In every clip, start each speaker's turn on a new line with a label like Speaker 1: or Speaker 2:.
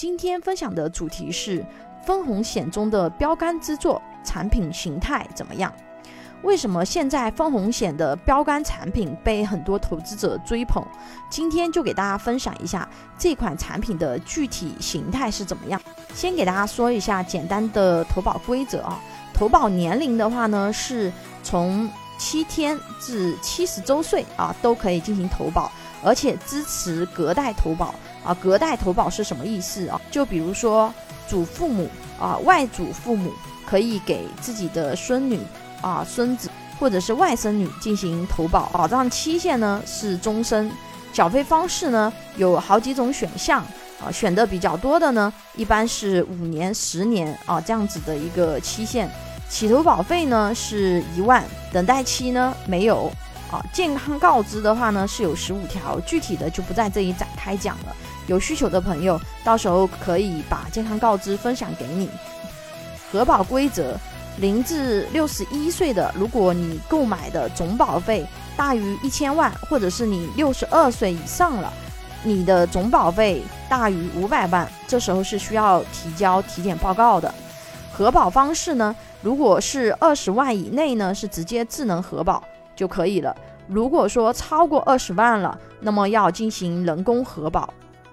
Speaker 1: 今天分享的主题是分红险中的标杆之作，产品形态怎么样？为什么现在分红险的标杆产品被很多投资者追捧？今天就给大家分享一下这款产品的具体形态是怎么样。先给大家说一下简单的投保规则啊，投保年龄的话呢，是从七天至七十周岁啊都可以进行投保，而且支持隔代投保。啊，隔代投保是什么意思？啊？就比如说祖父母啊、外祖父母可以给自己的孙女啊、孙子或者是外孙女进行投保，保障期限呢是终身，缴费方式呢有好几种选项。啊，选的比较多的呢一般是五年、十年啊这样子的一个期限，起投保费呢是一万，等待期呢没有。啊，健康告知的话呢是有十五条，具体的就不在这里展开讲了。有需求的朋友，到时候可以把健康告知分享给你。核保规则：零至六十一岁的，如果你购买的总保费大于一千万，或者是你六十二岁以上了，你的总保费大于五百万，这时候是需要提交体检报告的。核保方式呢？如果是二十万以内呢，是直接智能核保就可以了。如果说超过二十万了，那么要进行人工核保。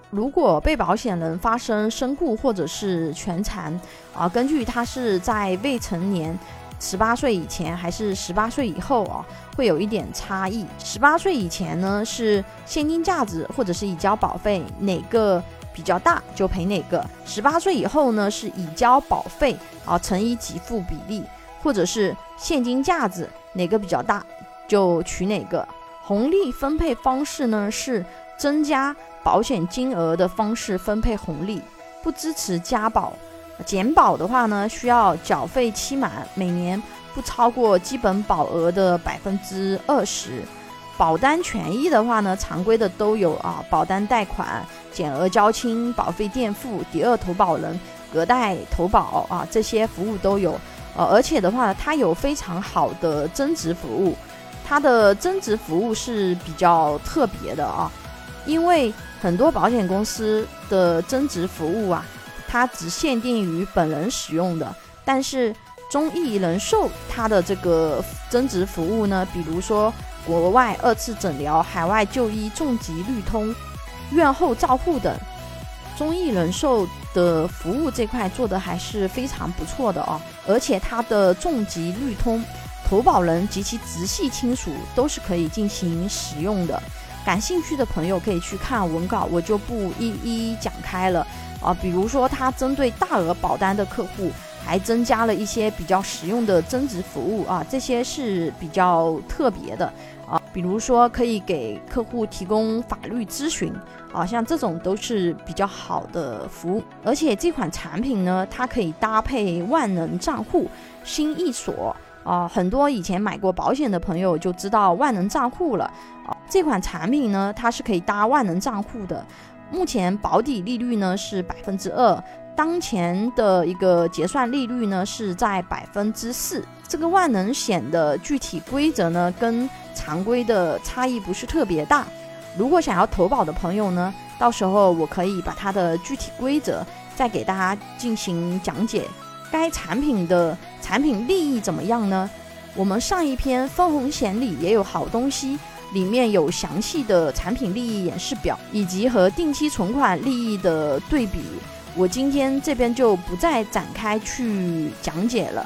Speaker 1: 如果被保险人发生身故或者是全残，啊，根据他是在未成年十八岁以前还是十八岁以后啊，会有一点差异。十八岁以前呢是现金价值或者是已交保费哪个比较大就赔哪个；十八岁以后呢是已交保费啊乘以给付比例，或者是现金价值哪个比较大就取哪个。红利分配方式呢是增加。保险金额的方式分配红利，不支持加保。减保的话呢，需要缴费期满每年不超过基本保额的百分之二十。保单权益的话呢，常规的都有啊，保单贷款、减额交清、保费垫付、第二投保人、隔代投保啊，这些服务都有。呃，而且的话，它有非常好的增值服务，它的增值服务是比较特别的啊。因为很多保险公司的增值服务啊，它只限定于本人使用的。但是中意人寿它的这个增值服务呢，比如说国外二次诊疗、海外就医、重疾绿通、院后照护等，中意人寿的服务这块做的还是非常不错的哦。而且它的重疾绿通，投保人及其直系亲属都是可以进行使用的。感兴趣的朋友可以去看文稿，我就不一一讲开了啊。比如说，它针对大额保单的客户，还增加了一些比较实用的增值服务啊，这些是比较特别的啊。比如说，可以给客户提供法律咨询啊，像这种都是比较好的服务。而且这款产品呢，它可以搭配万能账户、新易锁。啊，很多以前买过保险的朋友就知道万能账户了。啊，这款产品呢，它是可以搭万能账户的。目前保底利率呢是百分之二，当前的一个结算利率呢是在百分之四。这个万能险的具体规则呢，跟常规的差异不是特别大。如果想要投保的朋友呢，到时候我可以把它的具体规则再给大家进行讲解。该产品的产品利益怎么样呢？我们上一篇分红险里也有好东西，里面有详细的产品利益演示表，以及和定期存款利益的对比。我今天这边就不再展开去讲解了。